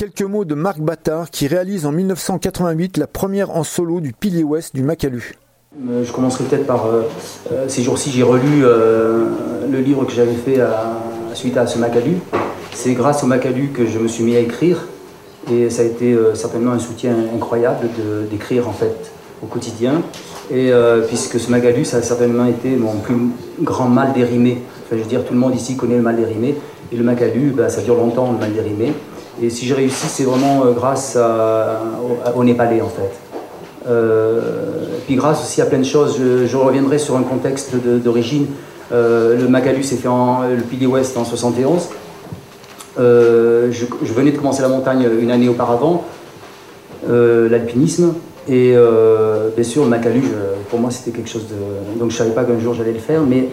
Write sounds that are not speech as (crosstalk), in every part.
Quelques mots de Marc Battard qui réalise en 1988 la première en solo du pilier ouest du Macalu. Euh, je commencerai peut-être par euh, euh, ces jours-ci, j'ai relu le livre que j'avais fait suite à ce Macalu. C'est grâce au Macalu que je me suis mis à écrire et ça a été certainement un soutien incroyable d'écrire en fait au quotidien. Et puisque ce Macalu, ça a certainement été mon plus grand mal dérimé. Enfin, je veux dire, tout le monde ici connaît le mal dérimé. Et le Macalu, bah, ça dure longtemps le mal dérimé. Et si j'ai réussi, c'est vraiment grâce au Népalais en fait. Euh, puis grâce aussi à plein de choses, je, reviendrai sur un contexte d'origine. Euh, le Magalus s'est fait en, le pilier ouest en 71. Euh, je, venais de commencer la montagne une année auparavant, l'alpinisme. Et bien sûr, le Macalu, pour moi, c'était quelque chose de. Donc je ne savais pas qu'un jour j'allais le faire, mais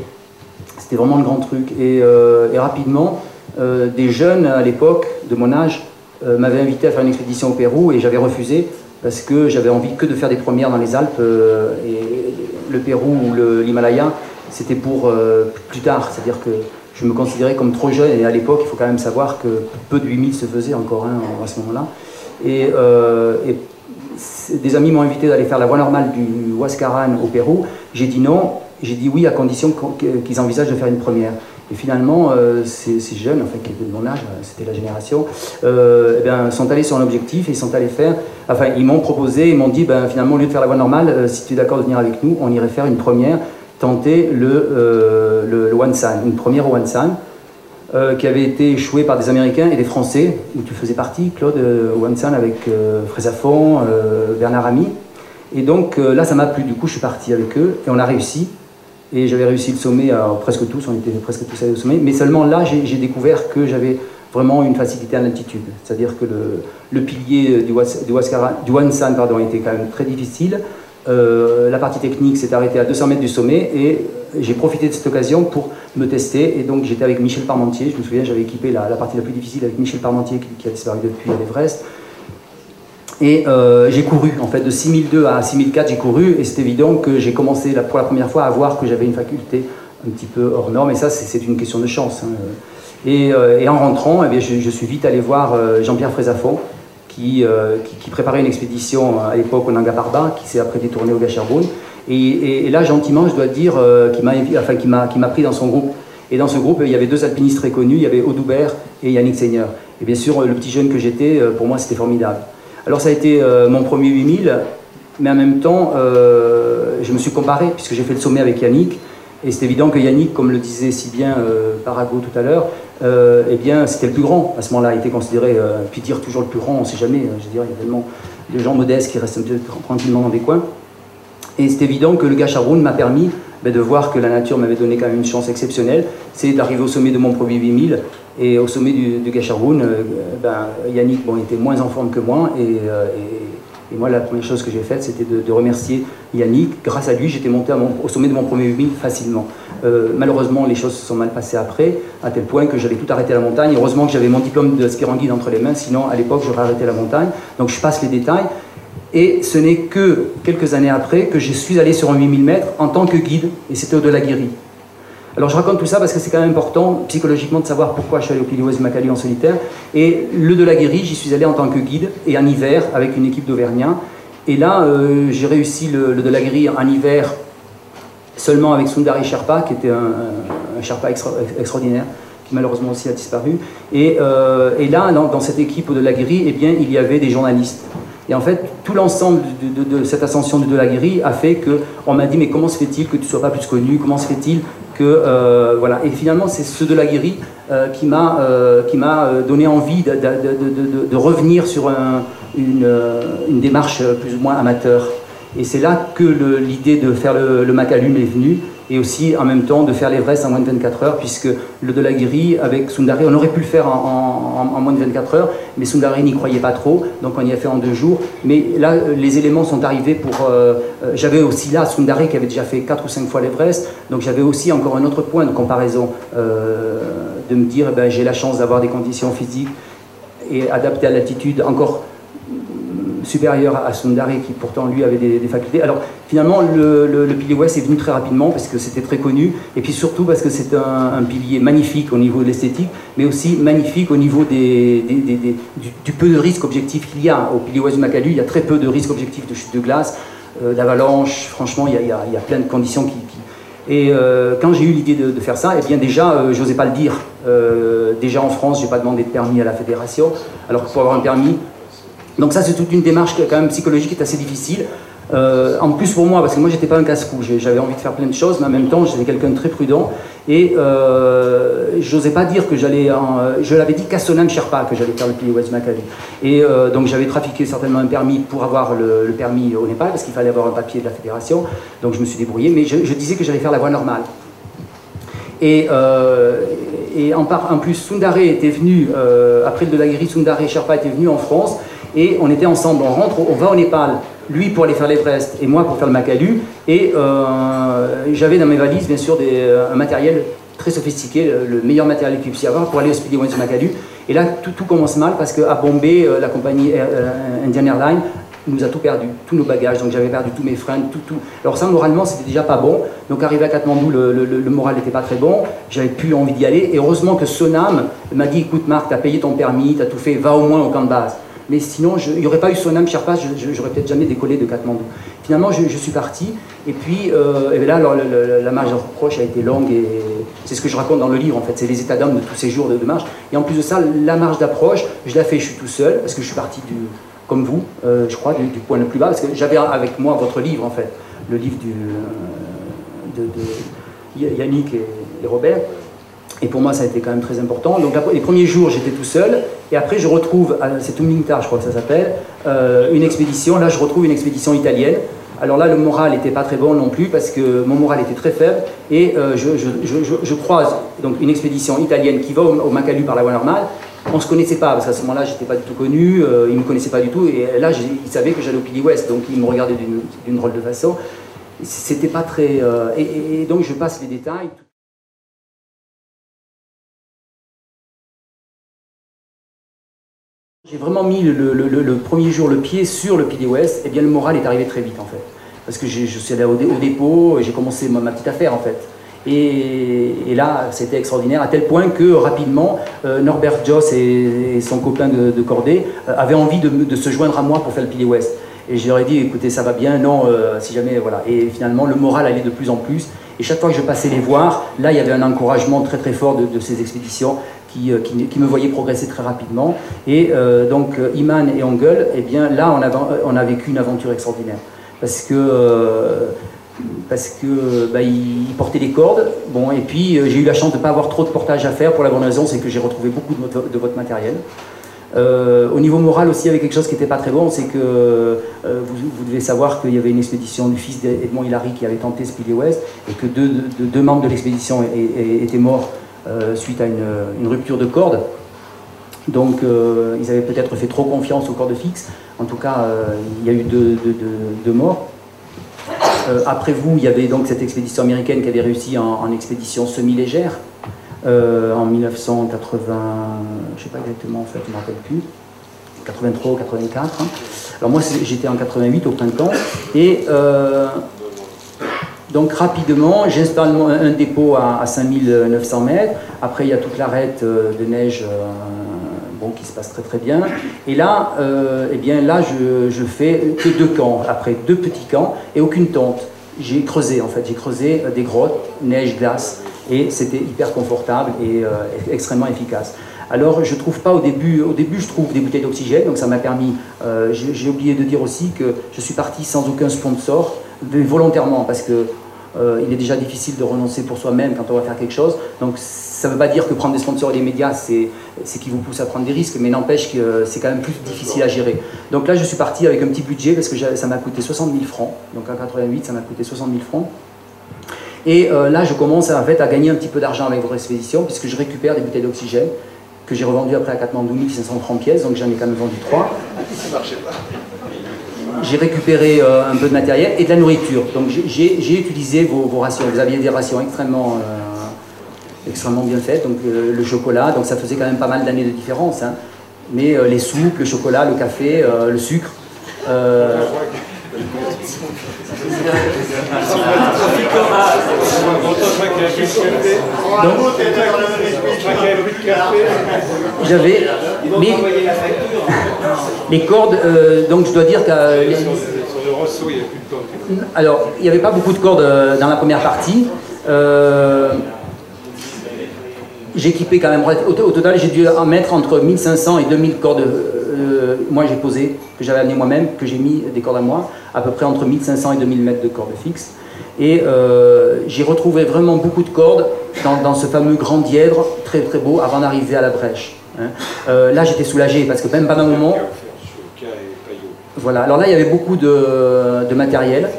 c'était vraiment le grand truc. Et, et rapidement, des jeunes à l'époque, de mon âge, m'avaient invité à faire une expédition au Pérou et j'avais refusé parce que j'avais envie que de faire des premières dans les Alpes euh, et le Pérou ou l'Himalaya, c'était pour euh, plus tard, c'est-à-dire que je me considérais comme trop jeune et à l'époque, il faut quand même savoir que peu de 8000 se faisaient encore hein, à ce moment-là. Et, euh, des amis m'ont invité d'aller faire la voie normale du Huascaran au Pérou. J'ai dit non, j'ai dit oui à condition qu'ils envisagent de faire une première. Et finalement, euh, ces, jeunes, enfin, qui étaient de mon âge, euh, c'était la génération, euh, eh bien, sont allés sur un objectif et sont allés faire. Enfin, ils m'ont proposé, ils m'ont dit, ben, finalement, au lieu de faire la voie normale, si tu es d'accord de venir avec nous, on irait faire une première, tenter le, le, One Sun, une première One Sun. qui avait été échouée par des Américains et des Français, où tu faisais partie, Claude One Sun, avec Frézafon, Bernard Ami. Et donc là, ça m'a plu, du coup, je suis parti avec eux et on a réussi. Et j'avais réussi le sommet, presque tous, on était presque tous allés au sommet. Mais seulement là, j'ai découvert que j'avais vraiment une facilité à l'altitude. C'est-à-dire que le, pilier du, du, du Wansan pardon, était quand même très difficile. Euh, la partie technique s'est arrêtée à 200 mètres du sommet et j'ai profité de cette occasion pour me tester. Et donc j'étais avec Michel Parmentier. Je me souviens, j'avais équipé la, partie la plus difficile avec Michel Parmentier qui, qui a disparu depuis à l'Everest. Et euh, j'ai couru, en fait, de 6002 à 6004, j'ai couru, et c'est évident que j'ai commencé pour la première fois à voir que j'avais une faculté un petit peu hors norme, et ça, c'est une question de chance. Hein. Euh, et, en rentrant, eh je, suis vite allé voir euh, Jean-Pierre Frézafon, qui, préparait une expédition à l'époque au Nanga Parbat, qui s'est après détourné au Gacharboun. Et, là, gentiment, je dois dire, qui m'a pris dans son groupe. Et dans ce groupe, il y avait deux alpinistes très connus, il y avait Audoubert et Yannick Seigneur. Et bien sûr, le petit jeune que j'étais, pour moi, c'était formidable. Alors ça a été euh, mon premier 8000, mais en même temps, euh, je me suis comparé, puisque j'ai fait le sommet avec Yannick, et c'est évident que Yannick, comme le disait si bien euh, Parago tout à l'heure, eh bien, c'était le plus grand. À ce moment-là, il était considéré, puis dire toujours le plus grand, on ne sait jamais. je veux dire, il y a tellement de gens modestes qui restent un peu tranquillement dans des coins. Et c'est évident que le Gacharoun m'a permis ben, de voir que la nature m'avait donné quand même une chance exceptionnelle, c'est d'arriver au sommet de mon premier 8000. Et au sommet du, du euh, ben, Yannick bon, était moins en forme que moi. Euh, et, moi, la première chose que j'ai faite, c'était de, remercier Yannick. Grâce à lui, j'étais monté au sommet de mon premier 8000 facilement. Euh, malheureusement, les choses se sont mal passées après, à tel point que j'avais tout arrêté la montagne. Heureusement que j'avais mon diplôme ski guide entre les mains, sinon à l'époque j'aurais arrêté la montagne. Donc je passe les détails. Et ce n'est que quelques années après que je suis allé sur un 8000 mètres en tant que guide, et c'était au de la Guéry. Alors je raconte tout ça parce que c'est quand même important psychologiquement de savoir pourquoi je suis allé au Pilier du en solitaire. Et le de la Guéry, j'y suis allé en tant que guide et en hiver avec une équipe d'Auvergnats. Et là, euh, j'ai réussi le, de la Guéry en hiver seulement avec Sundari Sherpa, qui était un, Sherpa extraordinaire, qui malheureusement aussi a disparu. Et, euh, là, dans, cette équipe de la Guéry, eh bien, il y avait des journalistes. Et en fait, tout l'ensemble de, cette ascension de De la Guéry a fait qu'on m'a dit, mais comment se fait-il que tu ne sois pas plus connu? Comment se fait-il Euh. Et finalement, c'est ce De la Guéry euh, qui m'a euh, donné envie de, revenir sur une, démarche plus ou moins amateur. Et c'est là que l'idée de faire le, le est venue et aussi en même temps de faire l'Everest en moins de 24 heures, puisque le de la Guéry avec Sundari, on aurait pu le faire en, moins de 24 heures, mais Sundari n'y croyait pas trop, donc on y a fait en deux jours. Mais là, les éléments sont arrivés pour. Euh, euh, j'avais aussi là Sundari qui avait déjà fait 4 ou 5 fois l'Everest, donc j'avais aussi encore un autre point de comparaison, euh, de me dire, eh ben, j'ai la chance d'avoir des conditions physiques et adaptées à l'altitude encore supérieur à Sundare, qui pourtant lui avait des, facultés. Alors finalement, le, pilier ouest est venu très rapidement parce que c'était très connu, et puis surtout parce que c'est un, pilier magnifique au niveau de l'esthétique, mais aussi magnifique au niveau du, peu de risques objectifs qu'il y a. Au pilier ouest du Macalu, il y a très peu de risques objectifs de chute de glace, euh, d'avalanche, franchement, il y, a, plein de conditions qui... Et euh, quand j'ai eu l'idée de, faire ça, eh bien déjà, euh, j'osais pas le dire. déjà en France, j'ai pas demandé de permis à la fédération, alors qu'il faut avoir un permis, donc ça, c'est toute une démarche quand même psychologique qui est assez difficile. Euh, en plus pour moi, parce que moi j'étais pas un casse-cou, j'avais envie de faire plein de choses, mais en même temps j'étais quelqu'un de très prudent et euh, j'osais pas dire que j'allais. Je l'avais dit qu'à Sonam Sherpa que j'allais faire le pays West Maccabi. Et euh, donc j'avais trafiqué certainement un permis pour avoir le, permis au Népal, parce qu'il fallait avoir un papier de la fédération, donc je me suis débrouillé, mais je, disais que j'allais faire la voie normale. Et, euh, en, plus, Sundare était venu, après le de la Sundare Sherpa était venu en France et on était ensemble, on rentre, on va au Népal, lui pour aller faire l'Everest et moi pour faire le Makalu, et euh, j'avais dans mes valises bien sûr euh, un matériel très sophistiqué, le, meilleur matériel qu'il puisse y avoir pour aller au Speedy Wings Makalu. Et là, tout, commence mal parce qu'à Bombay, euh, la compagnie Indian Airlines nous a tout perdu, tous nos bagages, donc j'avais perdu tous mes freins, tout, tout. Alors ça, moralement, c'était déjà pas bon. Donc arrivé à Katmandou, le, le moral n'était pas très bon, j'avais plus envie d'y aller. Et heureusement que Sonam m'a dit, écoute Marc, t'as payé ton permis, t'as tout fait, va au moins au camp de base. Mais sinon, il n'y aurait pas eu Sonam Sherpa, j'aurais peut-être jamais décollé de Katmandou. Finalement, je, suis parti, et puis euh, et là, alors, la marche d'approche a été longue, et c'est ce que je raconte dans le livre, en fait, c'est les états d'âme de tous ces jours de, marche. Et en plus de ça, la marche d'approche, je la fais, je suis tout seul, parce que je suis parti, du, comme vous, euh, je crois, du, point le plus bas, parce que j'avais avec moi votre livre, en fait, le livre du, euh, de, Yannick et Robert. Et pour moi, ça a été quand même très important. Donc les premiers jours, j'étais tout seul. Et après, je retrouve, c'est Tumlintar, je crois que ça s'appelle, euh, une expédition. Là, je retrouve une expédition italienne. Alors là, le moral n'était pas très bon non plus parce que mon moral était très faible. Et euh, je, croise donc une expédition italienne qui va au, Macalu par la voie normale. On ne se connaissait pas parce qu'à ce moment-là, je n'étais pas du tout connu. Euh, ils ne me connaissaient pas du tout. Et là, ils savaient que j'allais au Pili Ouest. Donc ils me regardaient d'une drôle de façon. C'était pas très. et donc je passe les détails. J'ai vraiment mis le, premier jour le pied sur le ouest, et bien le moral est arrivé très vite en fait. Parce que je suis allé au, dépôt, j'ai commencé ma, petite affaire en fait. Et, là, c'était extraordinaire, à tel point que rapidement, euh, Norbert Joss et, son copain de, cordée euh, avaient envie de, se joindre à moi pour faire le ouest. Et je leur ai dit, écoutez, ça va bien, non, euh, si jamais, voilà. Et finalement, le moral allait de plus en plus. Et chaque fois que je passais les voir, là, il y avait un encouragement très très fort de ces expéditions. Euh, qui, me voyaient progresser très rapidement. Et euh, donc euh, Iman et Angel, eh bien là on a, vécu une aventure extraordinaire. Parce que parce que bah, il, portait les cordes. Bon, et puis j'ai eu la chance de ne pas avoir trop de portage à faire pour la bonne raison, c'est que j'ai retrouvé beaucoup de votre, matériel. au niveau moral aussi, avait quelque chose qui n'était pas très bon, c'est que vous, devez savoir qu'il y avait une expédition du fils d'Edmond Hillary qui avait tenté Speedy West et que deux, membres de l'expédition étaient morts suite à une, rupture de corde. Donc euh, ils avaient peut-être fait trop confiance aux cordes fixes. En tout cas, euh, il y a eu deux, morts. après vous, il y avait donc cette expédition américaine qui avait réussi en, expédition semi-légère en 1980, je sais pas exactement en fait, je ne me rappelle plus, 83 ou 84. Hein. Alors moi j'étais en 88 au printemps et donc rapidement, j'installe un dépôt à, 5900 mètres. Après, il y a toute l'arête euh, de neige euh, bon, qui se passe très très bien. Et là, euh, eh bien, là je, je, fais que deux camps, après deux petits camps et aucune tente. J'ai creusé en fait, j'ai creusé des grottes, neige, glace, et c'était hyper confortable et extrêmement efficace. Alors je trouve pas au début, au début je trouve des bouteilles d'oxygène, donc ça m'a permis, j'ai oublié de dire aussi que je suis parti sans aucun sponsor, volontairement, parce que euh, il est déjà difficile de renoncer pour soi-même quand on va faire quelque chose. Donc ça ne veut pas dire que prendre des sponsors et des médias, c'est qui vous pousse à prendre des risques, mais n'empêche que c'est quand même plus difficile à gérer. Donc là, je suis parti avec un petit budget parce que ça m'a coûté 60 000 francs. Donc en 88, ça m'a coûté 60 000 francs. Et euh, là, je commence en fait à gagner un petit peu d'argent avec votre expédition puisque je récupère des bouteilles d'oxygène que j'ai revendues après à 4 1500 francs pièces, donc j'en ai quand même vendu 3. (laughs) Ça marchait pas j'ai récupéré euh, un peu de matériel et de la nourriture. Donc j'ai utilisé vos, rations. Vous aviez des rations extrêmement, euh, extrêmement bien faites. Donc euh, le chocolat, donc ça faisait quand même pas mal d'années de différence. Hein. Mais les soupes, le chocolat, le café, le sucre. J'avais. Mais les cordes, euh, donc je dois dire que. Alors, il n'y avait pas beaucoup de cordes euh, dans la première partie. Euh, j'ai équipé quand même. Au, total, j'ai dû en mettre entre 1500 et 2000 cordes. Moi, j'ai posé, que j'avais amené moi-même, que j'ai mis des cordes à moi, à peu près entre 1500 et 2000 mètres de cordes fixes. Et j'ai retrouvé vraiment beaucoup de cordes dans, ce fameux grand dièdre, très très beau, avant d'arriver à la brèche. Hein. Euh, là, j'étais soulagé parce que même pendant un moment. Voilà, alors là, il y avait beaucoup de, matériel,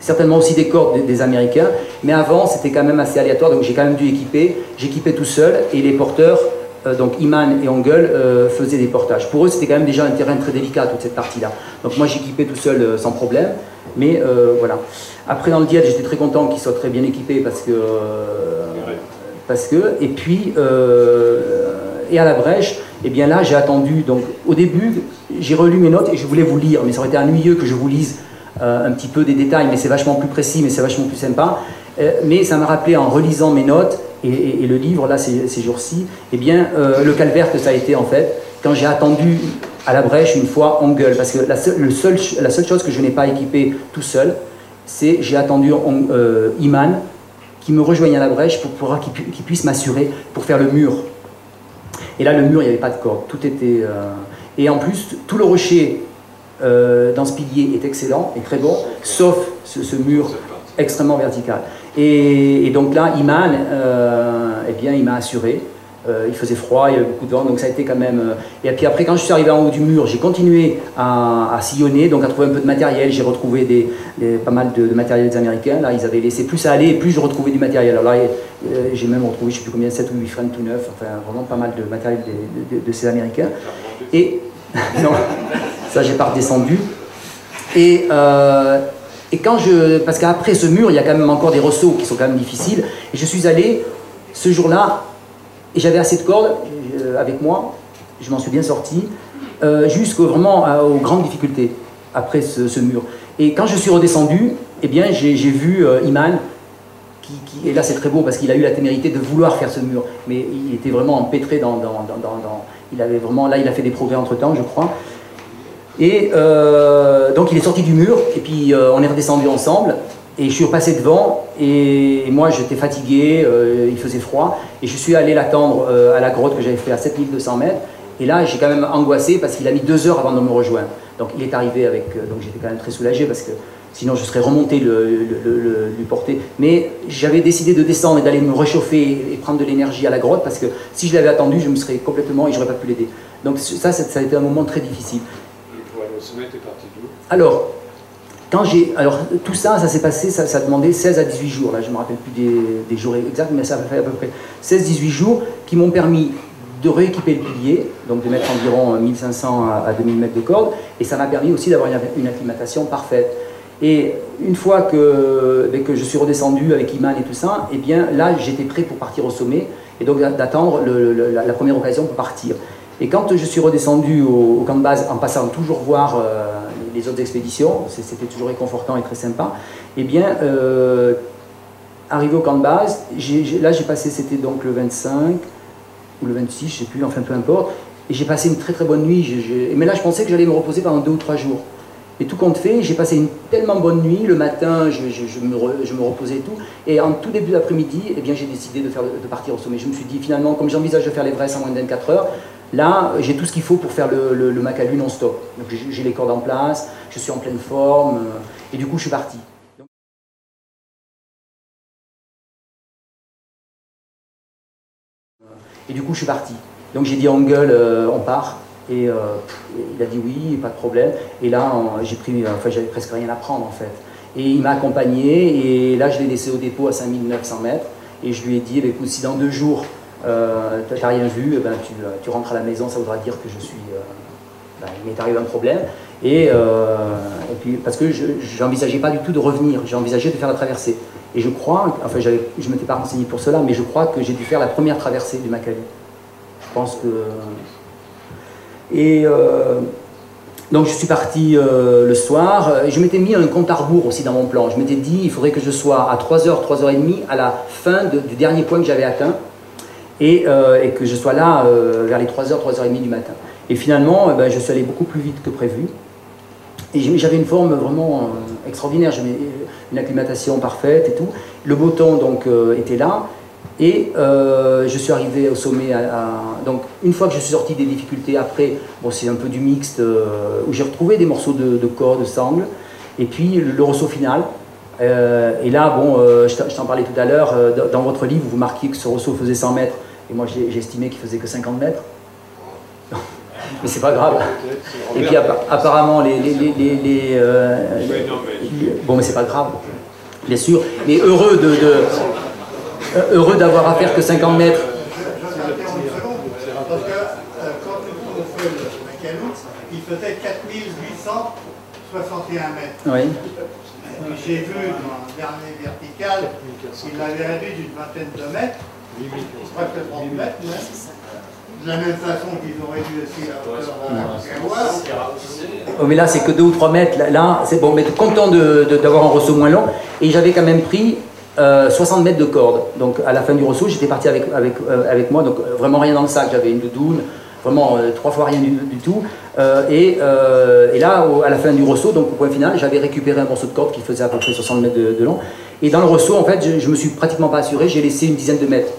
certainement aussi des cordes des, Américains, mais avant, c'était quand même assez aléatoire, donc j'ai quand même dû équiper. J'équipais tout seul et les porteurs, euh, donc Iman et Engel, euh, faisaient des portages. Pour eux, c'était quand même déjà un terrain très délicat, toute cette partie-là. Donc moi, j'équipais tout seul sans problème, mais voilà. Après, dans le diète, j'étais très content qu'il soit très bien équipé parce que. parce que, et puis, et à la brèche, et eh bien là, j'ai attendu. Donc, au début, j'ai relu mes notes et je voulais vous lire, mais ça aurait été ennuyeux que je vous lise euh, un petit peu des détails, mais c'est vachement plus précis, mais c'est vachement plus sympa. Euh, mais ça m'a rappelé en relisant mes notes et, le livre, là, ces, jours-ci, eh bien, euh, le calvaire que ça a été en fait, quand j'ai attendu à la brèche une fois en gueule, parce que la, le seul, la seule chose que je n'ai pas équipée tout seul, c'est j'ai attendu Iman qui me rejoigne à la brèche pour pouvoir qu'il puisse m'assurer pour faire le mur et là, le mur, il n'y avait pas de corde. Tout était. Euh, et en plus, tout le rocher euh, dans ce pilier est excellent et très bon, sauf ce, mur extrêmement vertical. Et, donc là, Iman, euh, eh bien, il m'a assuré euh, il faisait froid, il y avait beaucoup de vent, donc ça a été quand même. Euh, et puis après, quand je suis arrivé en haut du mur, j'ai continué à, sillonner, donc à trouver un peu de matériel. J'ai retrouvé des, pas mal de, matériel des Américains. Là, ils avaient laissé plus à aller, et plus je retrouvais du matériel. Alors là, euh, j'ai même retrouvé, je ne sais plus combien, 7 ou 8 freins tout neufs, enfin vraiment pas mal de matériel de, ces Américains. Et (laughs) non, ça, j'ai pas redescendu. Et. Et quand je. Parce qu'après ce mur, il y a quand même encore des ressauts qui sont quand même difficiles. Et je suis allé, ce jour-là, et j'avais assez de cordes euh, avec moi, je m'en suis bien sorti, euh, jusqu'aux vraiment aux grandes difficultés après ce, mur. Et quand je suis redescendu, eh bien j'ai vu euh, Iman, qui, et là c'est très beau parce qu'il a eu la témérité de vouloir faire ce mur, mais il était vraiment empêtré dans, dans, il avait vraiment, là il a fait des progrès entre temps, je crois. Et donc il est sorti du mur, et puis on est redescendu ensemble, et je suis repassé devant, et moi j'étais fatigué, euh, il faisait froid, et je suis allé l'attendre euh, à la grotte que j'avais fait à 7200 mètres. Et là j'ai quand même angoissé parce qu'il a mis deux heures avant de me rejoindre. Donc il est arrivé avec. Euh, donc j'étais quand même très soulagé parce que sinon je serais remonté le, lui porter. Mais j'avais décidé de descendre et d'aller me réchauffer et prendre de l'énergie à la grotte parce que si je l'avais attendu, je me serais complètement et j'aurais pas pu l'aider. Donc ça, ça, a été un moment très difficile. Et pour aller au sommet, parti d'où? Alors, quand j'ai, alors tout ça, ça s'est passé, ça, ça, a demandé 16 à 18 jours. Là, je ne me rappelle plus des, jours exacts, mais ça a fait à peu près 16-18 jours qui m'ont permis de rééquiper le pilier, donc de mettre environ 1500 à, 2000 mètres de corde, et ça m'a permis aussi d'avoir une, acclimatation parfaite. Et une fois que, ben, que je suis redescendu avec Iman et tout ça, eh bien là, j'étais prêt pour partir au sommet, et donc d'attendre la, première occasion pour partir. Et quand je suis redescendu au, camp de base en passant toujours voir euh, les autres expéditions, c'était toujours réconfortant et très sympa, eh bien, euh, arrivé au camp de base, là j'ai passé, c'était donc le 25 ou le 26, je sais plus, enfin peu importe, et j'ai passé une très très bonne nuit, mais là je pensais que j'allais me reposer pendant deux ou trois jours. Et tout compte fait, j'ai passé une tellement bonne nuit, le matin je, me, reposais et tout, et en tout début d'après-midi, eh bien j'ai décidé de, partir au sommet. Je me suis dit finalement, comme j'envisage de faire l'Everest en moins de 24 heures, Là, j'ai tout ce qu'il faut pour faire le, le, Macalu non-stop. Donc j'ai les cordes en place, je suis en pleine forme, euh, et du coup je suis parti. Et du coup je suis parti. Donc j'ai dit à Angel, euh, on part. Et euh, il a dit oui, pas de problème. Et là, j'ai pris, enfin j'avais presque rien à prendre en fait. Et il m'a accompagné, et là je l'ai laissé au dépôt à 5900 mètres. Et je lui ai dit, bah, écoute, si dans deux jours euh, tu n'as rien vu, eh ben, euh, tu, rentres à la maison, ça voudra dire que je suis. Euh, ben, il m'est arrivé un problème. Et, puis, parce que je n'envisageais pas du tout de revenir, j'ai envisagé de faire la traversée. Et je crois, enfin, je ne m'étais pas renseigné pour cela, mais je crois que j'ai dû faire la première traversée du Macali. Je pense que. Et, Donc je suis parti euh, le soir. Je m'étais mis un compte à rebours aussi dans mon plan. Je m'étais dit, il faudrait que je sois à 3h, 3h30 à la fin du dernier point que j'avais atteint. Et, et, que je sois là vers les 3h, 3h30 du matin. Et finalement, ben, je suis allé beaucoup plus vite que prévu. Et j'avais une forme vraiment extraordinaire. J'avais une acclimatation parfaite et tout. Le beau temps donc était là. Et euh, je suis arrivé au sommet. donc, une fois que je suis sorti des difficultés, après, bon, c'est un peu du mixte, euh, où j'ai retrouvé des morceaux de, de, corps, de sangle, et puis le, ressaut final. Euh, et là, bon, je t'en parlais tout à l'heure, dans votre livre, vous marquiez que ce ressaut faisait 100 mètres, et moi j'ai estimé qu'il faisait que 50 mètres. (laughs) mais c'est pas grave. Et puis apparemment, les. les, les, bon, mais c'est pas grave, bien sûr. Mais heureux de euh, heureux d'avoir à faire que 50 mètres. Parce que euh, quand on fait le mécano, il faisait 4861 mètres. Oui. J'ai vu dans le dernier vertical qu'il l'avait réduit d'une vingtaine de mètres, presque 30 mètres même. De la même façon qu'ils ont réduit aussi la hauteur de la Oh, mais là, c'est que 2 ou 3 mètres. Là, c'est bon, mais content d'avoir un ressaut moins long. Et j'avais quand même pris 60 euh, mètres de corde. Donc à la fin du ressaut, j'étais parti avec, avec, euh, avec moi, donc euh, vraiment rien dans le sac. J'avais une doudoune, vraiment trois fois rien du, tout. Et, et, là, à la fin du ressaut, donc au point final, j'avais récupéré un morceau de corde qui faisait à peu près 60 mètres de, long. Et dans le ressaut, en fait, je, ne me suis pratiquement pas assuré, j'ai laissé une dizaine de mètres.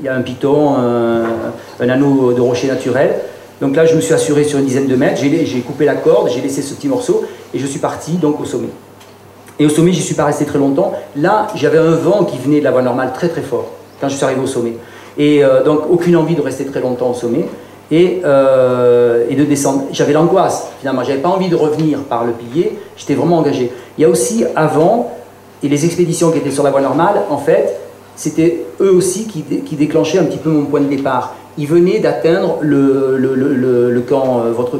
Il y a un piton, un, anneau de rocher naturel. Donc là, je me suis assuré sur une dizaine de mètres, j'ai coupé la corde, j'ai laissé ce petit morceau et je suis parti donc au sommet. Et au sommet, j'y suis pas resté très longtemps. Là, j'avais un vent qui venait de la voie normale très très fort quand je suis arrivé au sommet. Et euh, donc, aucune envie de rester très longtemps au sommet et, euh, et de descendre. J'avais l'angoisse, finalement. J'avais pas envie de revenir par le pilier. J'étais vraiment engagé. Il y a aussi avant, et les expéditions qui étaient sur la voie normale, en fait, c'était eux aussi qui, qui, déclenchaient un petit peu mon point de départ. Ils venaient d'atteindre le, le, le, le, camp, euh, votre,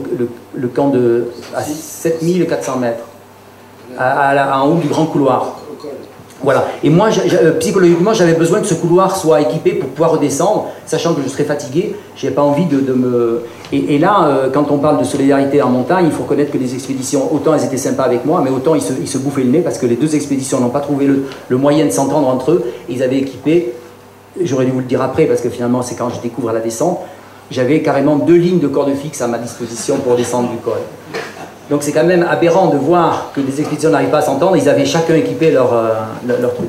le, camp de à 7400 mètres en haut du grand couloir. Voilà. Et moi, euh, psychologiquement, j'avais besoin que ce couloir soit équipé pour pouvoir redescendre, sachant que je serais fatigué. Je n'avais pas envie de, me. Et, là, euh, quand on parle de solidarité en montagne, il faut reconnaître que les expéditions, autant elles étaient sympas avec moi, mais autant ils se, bouffaient le nez parce que les deux expéditions n'ont pas trouvé le, moyen de s'entendre entre eux. ils avaient équipé, j'aurais dû vous le dire après parce que finalement, c'est quand je découvre la descente, j'avais carrément deux lignes de corde fixe à ma disposition pour descendre du col. Donc c'est quand même aberrant de voir que les expéditions n'arrivent pas à s'entendre. Ils avaient chacun équipé leur, euh, leur, truc.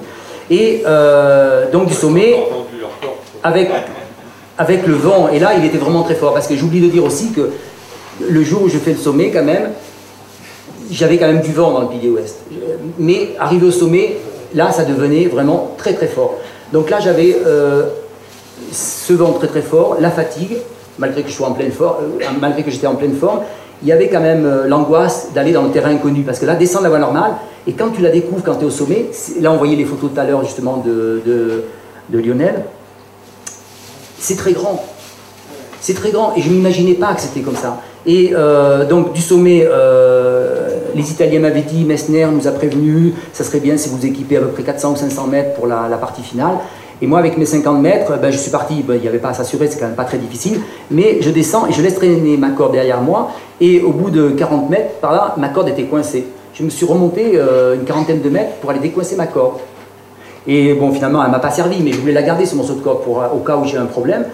Et euh, donc du sommet, avec, avec le vent, et là il était vraiment très fort. Parce que j'oublie de dire aussi que le jour où je fais le sommet, quand même, j'avais quand même du vent dans le pilier ouest. Mais arrivé au sommet, là ça devenait vraiment très très fort. Donc là j'avais euh, ce vent très très fort, la fatigue, malgré que je sois en malgré que j'étais en pleine forme, il y avait quand même euh, l'angoisse d'aller dans le terrain inconnu. Parce que là, descendre la voie normale, et quand tu la découvres, quand tu es au sommet, là on voyait les photos tout à l'heure justement de, Lionel, c'est très grand. C'est très grand, et je ne m'imaginais pas que c'était comme ça. Et euh, donc du sommet, euh, les Italiens m'avaient dit, Messner nous a prévenu, ça serait bien si vous équipez à peu près 400 ou 500 mètres pour la partie finale. Et moi, avec mes 50 mètres, ben, je suis parti, ben, il n'y avait pas à s'assurer, c'est quand même pas très difficile, mais je descends et je laisse traîner ma corde derrière moi, et au bout de 40 mètres, par là, ma corde était coincée. Je me suis remonté euh, une quarantaine de mètres pour aller décoincer ma corde. Et bon, finalement, elle ne m'a pas servi, mais je voulais la garder, ce morceau de corde, pour, au cas où j'ai un problème.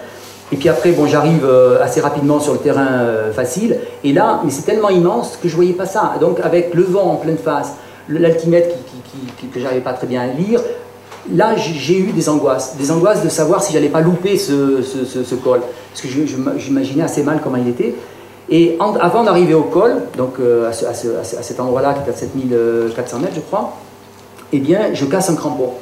Et puis après, bon, j'arrive euh, assez rapidement sur le terrain euh, facile, et là, mais c'est tellement immense que je ne voyais pas ça. Donc, avec le vent en pleine face, l'altimètre qui, que j'arrivais pas très bien à lire, là, j'ai eu des angoisses, des angoisses de savoir si j'allais pas louper ce, ce, col, parce que j'imaginais assez mal comment il était. Et avant d'arriver au col, donc euh, à, cet endroit-là qui est à 7400 mètres, je crois, eh bien, je casse un crampon.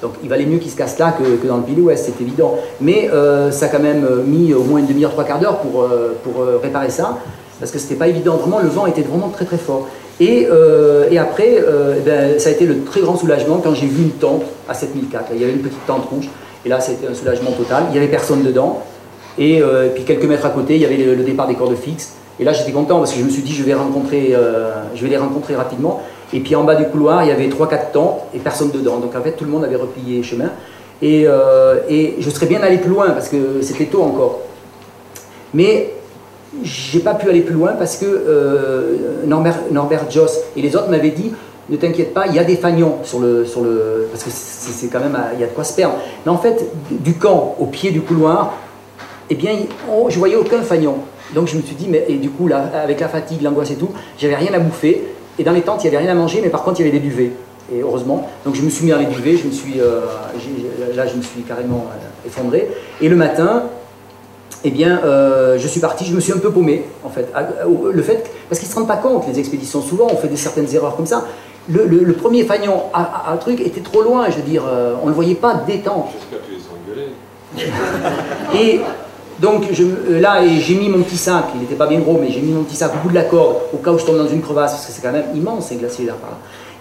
Donc il valait mieux qu'il se casse là que, dans le pilier ouest, c'est évident. Mais euh, ça a quand même mis au moins une demi-heure, trois quarts d'heure pour, euh, pour réparer ça, parce que c'était pas évident. Vraiment, le vent était vraiment très très fort. Euh, et, après, euh, eh ben, ça a été le très grand soulagement quand j'ai vu une tente à 7004. Il y avait une petite tente rouge, et là, c'était un soulagement total. Il n'y avait personne dedans. Et, euh, puis quelques mètres à côté, il y avait le, départ des cordes fixes. Et là, j'étais content parce que je me suis dit, je vais, rencontrer, je vais les rencontrer rapidement. Et puis en bas du couloir, il y avait 3-4 tentes et personne dedans. Donc en fait, tout le monde avait replié chemin. Et, et je serais bien allé plus loin parce que c'était tôt encore. Mais j'ai pas pu aller plus loin parce que euh, Norbert, Norbert Joss et les autres m'avaient dit ne t'inquiète pas, il y a des fagnons sur le, sur le parce que c'est quand même il y a de quoi se perdre. Mais en fait, du camp au pied du couloir, eh bien, oh, je voyais aucun fagnon. Donc je me suis dit, mais et du coup là, avec la fatigue, l'angoisse et tout, j'avais rien à bouffer. Et dans les tentes, il n'y avait rien à manger, mais par contre, il y avait des duvets. Et heureusement, donc je me suis mis dans les duvets, je me suis, euh, là, je me suis carrément euh, effondré. Et le matin, eh bien, euh, je suis parti, je me suis un peu paumé, en fait. Le fait, parce qu'ils ne se rendent pas compte, les expéditions, souvent, on fait des certaines erreurs comme ça. Le, premier fagnon à, truc était trop loin, je veux dire, euh, on ne le voyait pas détendre. J'espère que tu les (laughs) Et donc je, euh, là, j'ai mis mon petit sac, il n'était pas bien gros, mais j'ai mis mon petit sac au bout de la corde, au cas où je tombe dans une crevasse, parce que c'est quand même immense, ces glaciers là.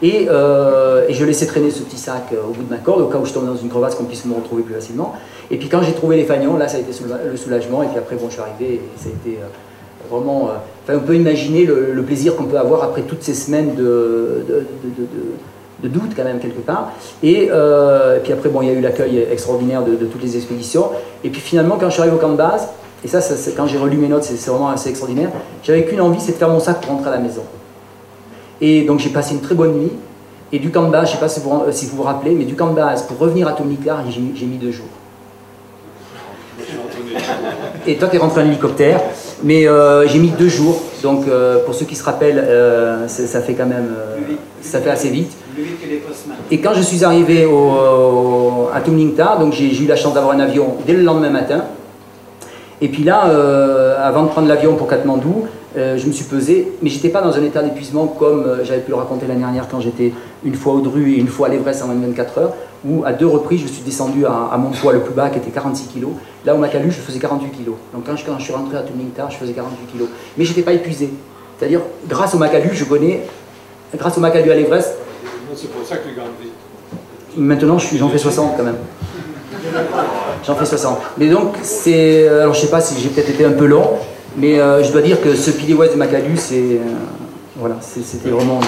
Et, et, je laissais traîner ce petit sac au bout de ma corde, au cas où je tombe dans une crevasse, qu'on puisse me retrouver plus facilement. Et puis quand j'ai trouvé les fagnons, là ça a été le soulagement. Et puis après, bon, je suis arrivé et ça a été euh, vraiment. Euh, enfin, on peut imaginer le, plaisir qu'on peut avoir après toutes ces semaines de, de, doute, quand même, quelque part. Euh, et, puis après, bon, il y a eu l'accueil extraordinaire de, toutes les expéditions. Et puis finalement, quand je suis arrivé au camp de base, et ça, quand j'ai relu mes notes, c'est vraiment assez extraordinaire, j'avais qu'une envie, c'est de faire mon sac pour rentrer à la maison. Et donc j'ai passé une très bonne nuit. Et du camp de base, je ne sais pas si vous, si vous vous rappelez, mais du camp de base, pour revenir à Tomnikar, j'ai mis deux jours. Et toi, tu es rentré en hélicoptère. Mais euh, j'ai mis deux jours. Donc, euh, pour ceux qui se rappellent, euh, ça fait quand même. ça fait assez vite. Et quand je suis arrivé au, à Tumlingta, donc j'ai eu la chance d'avoir un avion dès le lendemain matin. Et puis là, avant de prendre l'avion pour Katmandou, je me suis pesé, mais j'étais pas dans un état d'épuisement comme j'avais pu le raconter l'année dernière quand j'étais une fois au Dru et une fois à l'Everest en 24 heures où à deux reprises je suis descendu à, mon poids le plus bas qui était 46 kg. Là au Makalu je faisais 48 kg. Donc quand je, quand je suis rentré à Tumlingta je faisais 48 kg. Mais je n'étais pas épuisé. C'est-à-dire grâce au Makalu je connais, grâce au Makalu à l'Everest. C'est pour ça que tu. Maintenant j'en fais 60 quand même. J'en fais 60. Mais donc c'est, alors je sais pas si j'ai peut-être été un peu long, mais euh, je dois dire que ce pilier ouest de Makalu c'est, euh, voilà, c'était vraiment.